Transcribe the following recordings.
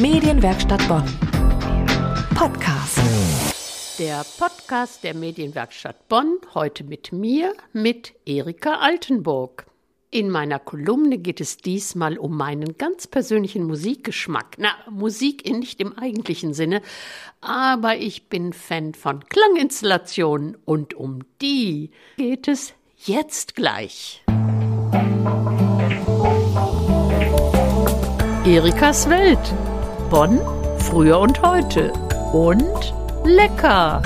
Medienwerkstatt Bonn. Podcast. Der Podcast der Medienwerkstatt Bonn, heute mit mir, mit Erika Altenburg. In meiner Kolumne geht es diesmal um meinen ganz persönlichen Musikgeschmack. Na, Musik in nicht im eigentlichen Sinne, aber ich bin Fan von Klanginstallationen und um die geht es jetzt gleich. Erikas Welt. Bonn, früher und heute. Und lecker.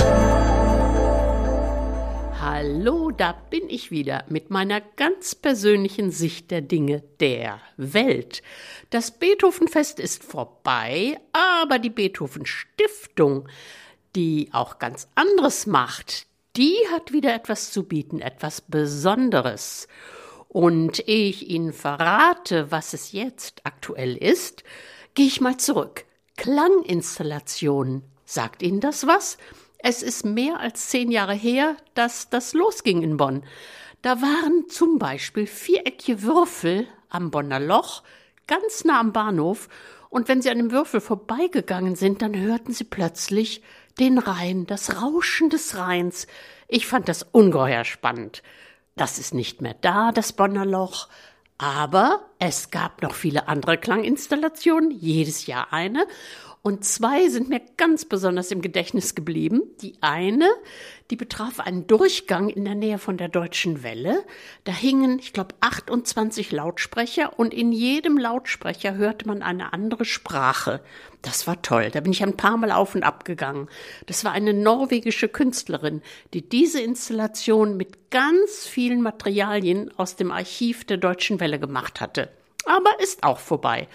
Hallo, da bin ich wieder mit meiner ganz persönlichen Sicht der Dinge der Welt. Das Beethovenfest ist vorbei, aber die Beethoven Stiftung, die auch ganz anderes macht, die hat wieder etwas zu bieten, etwas Besonderes. Und ehe ich Ihnen verrate, was es jetzt aktuell ist, gehe ich mal zurück. Klanginstallationen. Sagt Ihnen das was? Es ist mehr als zehn Jahre her, dass das losging in Bonn. Da waren zum Beispiel viereckige Würfel am Bonner Loch, ganz nah am Bahnhof, und wenn Sie an dem Würfel vorbeigegangen sind, dann hörten Sie plötzlich den Rhein, das Rauschen des Rheins. Ich fand das ungeheuer spannend. Das ist nicht mehr da, das Bonner Loch. Aber es gab noch viele andere Klanginstallationen, jedes Jahr eine. Und zwei sind mir ganz besonders im Gedächtnis geblieben. Die eine, die betraf einen Durchgang in der Nähe von der Deutschen Welle. Da hingen, ich glaube, 28 Lautsprecher und in jedem Lautsprecher hörte man eine andere Sprache. Das war toll. Da bin ich ein paar Mal auf und ab gegangen. Das war eine norwegische Künstlerin, die diese Installation mit ganz vielen Materialien aus dem Archiv der Deutschen Welle gemacht hatte. Aber ist auch vorbei.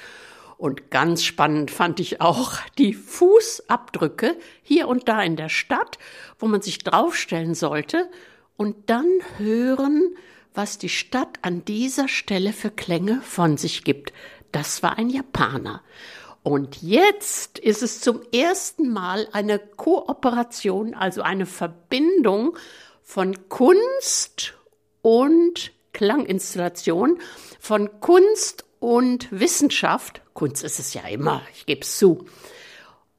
Und ganz spannend fand ich auch die Fußabdrücke hier und da in der Stadt, wo man sich draufstellen sollte und dann hören, was die Stadt an dieser Stelle für Klänge von sich gibt. Das war ein Japaner. Und jetzt ist es zum ersten Mal eine Kooperation, also eine Verbindung von Kunst und Klanginstallation, von Kunst und Wissenschaft. Kunst ist es ja immer, ich gebe es zu.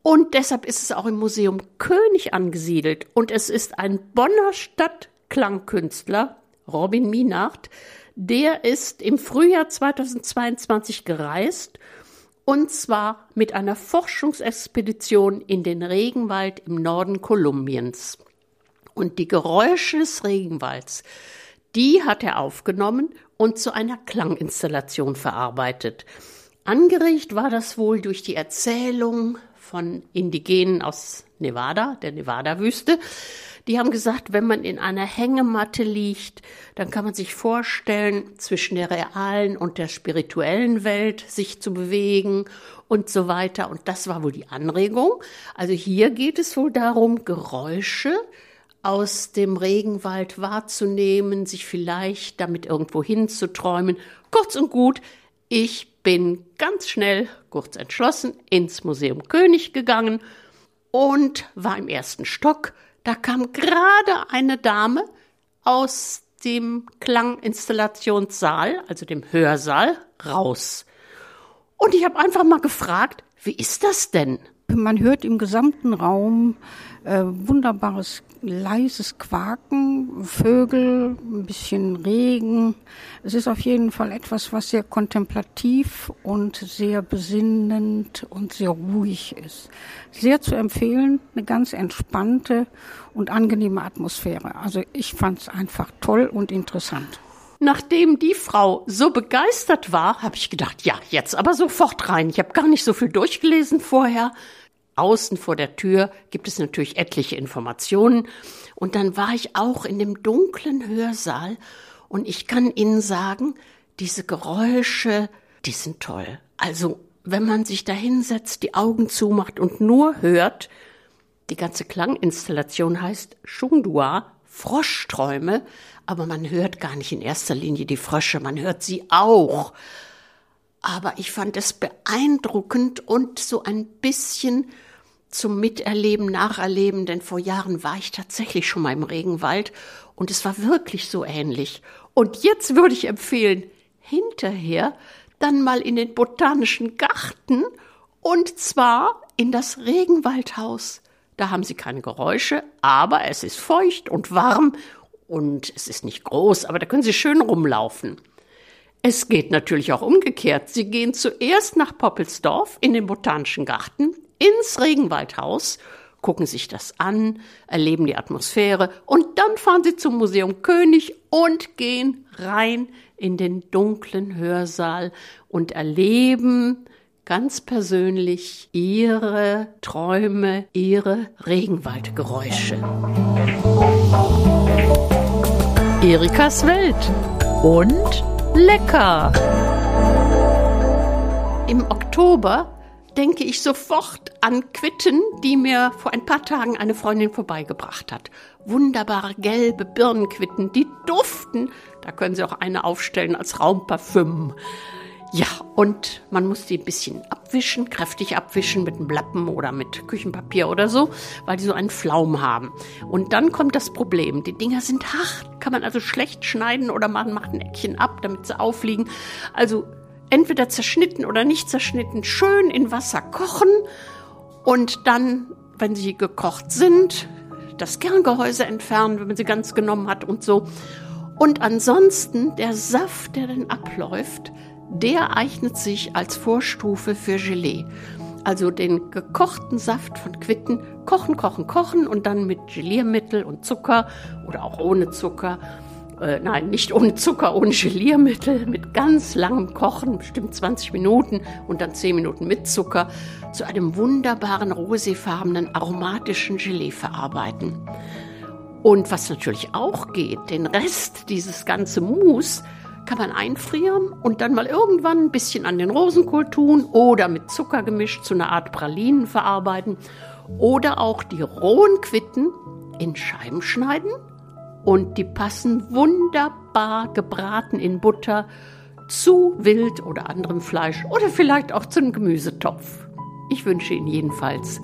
Und deshalb ist es auch im Museum König angesiedelt. Und es ist ein Bonner Stadtklangkünstler, Robin Minacht, der ist im Frühjahr 2022 gereist und zwar mit einer Forschungsexpedition in den Regenwald im Norden Kolumbiens. Und die Geräusche des Regenwalds, die hat er aufgenommen und zu einer Klanginstallation verarbeitet. Angeregt war das wohl durch die Erzählung von Indigenen aus Nevada, der Nevada-Wüste. Die haben gesagt, wenn man in einer Hängematte liegt, dann kann man sich vorstellen, zwischen der realen und der spirituellen Welt sich zu bewegen und so weiter. Und das war wohl die Anregung. Also hier geht es wohl darum, Geräusche aus dem Regenwald wahrzunehmen, sich vielleicht damit irgendwo hinzuträumen. Kurz und gut, ich bin ganz schnell, kurz entschlossen, ins Museum König gegangen und war im ersten Stock. Da kam gerade eine Dame aus dem Klanginstallationssaal, also dem Hörsaal, raus. Und ich habe einfach mal gefragt, wie ist das denn? Man hört im gesamten Raum äh, wunderbares leises Quaken, Vögel, ein bisschen Regen. Es ist auf jeden Fall etwas, was sehr kontemplativ und sehr besinnend und sehr ruhig ist. Sehr zu empfehlen, eine ganz entspannte und angenehme Atmosphäre. Also ich fand es einfach toll und interessant. Nachdem die Frau so begeistert war, habe ich gedacht, ja, jetzt aber sofort rein. Ich habe gar nicht so viel durchgelesen vorher. Außen vor der Tür gibt es natürlich etliche Informationen. Und dann war ich auch in dem dunklen Hörsaal und ich kann Ihnen sagen, diese Geräusche, die sind toll. Also, wenn man sich da hinsetzt, die Augen zumacht und nur hört, die ganze Klanginstallation heißt Shungdua, Froschträume, aber man hört gar nicht in erster Linie die Frösche, man hört sie auch. Aber ich fand es beeindruckend und so ein bisschen zum Miterleben, Nacherleben, denn vor Jahren war ich tatsächlich schon mal im Regenwald und es war wirklich so ähnlich. Und jetzt würde ich empfehlen, hinterher dann mal in den botanischen Garten Und zwar in das Regenwaldhaus. Da haben sie keine Geräusche, aber es ist feucht und warm und es ist nicht groß, aber da können sie schön rumlaufen. Es geht natürlich auch umgekehrt. Sie gehen zuerst nach Poppelsdorf in den Botanischen Garten, ins Regenwaldhaus, gucken sich das an, erleben die Atmosphäre und dann fahren sie zum Museum König und gehen rein in den dunklen Hörsaal und erleben ganz persönlich ihre Träume, ihre Regenwaldgeräusche. Erikas Welt und lecker. Im Oktober denke ich sofort an Quitten, die mir vor ein paar Tagen eine Freundin vorbeigebracht hat. Wunderbare gelbe Birnenquitten, die duften. Da können Sie auch eine aufstellen als Raumparfüm. Ja, und man muss die ein bisschen abwischen, kräftig abwischen mit einem Lappen oder mit Küchenpapier oder so, weil die so einen Flaum haben. Und dann kommt das Problem. Die Dinger sind hart, kann man also schlecht schneiden oder man macht ein Eckchen ab, damit sie aufliegen. Also entweder zerschnitten oder nicht zerschnitten, schön in Wasser kochen und dann, wenn sie gekocht sind, das Kerngehäuse entfernen, wenn man sie ganz genommen hat und so. Und ansonsten der Saft, der dann abläuft, der eignet sich als Vorstufe für Gelee. Also den gekochten Saft von Quitten kochen, kochen, kochen und dann mit Geliermittel und Zucker oder auch ohne Zucker. Äh, nein, nicht ohne Zucker, ohne Geliermittel, mit ganz langem Kochen, bestimmt 20 Minuten und dann 10 Minuten mit Zucker, zu einem wunderbaren roséfarbenen aromatischen Gelee verarbeiten. Und was natürlich auch geht, den Rest, dieses ganze Mousse, kann man einfrieren und dann mal irgendwann ein bisschen an den Rosenkohl tun oder mit Zucker gemischt zu einer Art Pralinen verarbeiten oder auch die rohen Quitten in Scheiben schneiden und die passen wunderbar gebraten in Butter zu Wild oder anderem Fleisch oder vielleicht auch zu einem Gemüsetopf. Ich wünsche Ihnen jedenfalls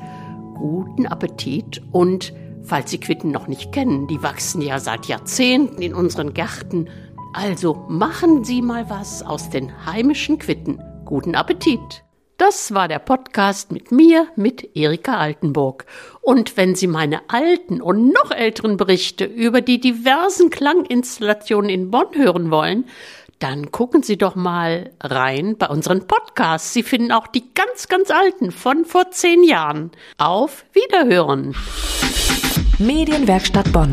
guten Appetit und falls Sie Quitten noch nicht kennen, die wachsen ja seit Jahrzehnten in unseren Gärten also machen Sie mal was aus den heimischen Quitten. Guten Appetit! Das war der Podcast mit mir, mit Erika Altenburg. Und wenn Sie meine alten und noch älteren Berichte über die diversen Klanginstallationen in Bonn hören wollen, dann gucken Sie doch mal rein bei unseren Podcasts. Sie finden auch die ganz, ganz alten von vor zehn Jahren. Auf Wiederhören! Medienwerkstatt Bonn.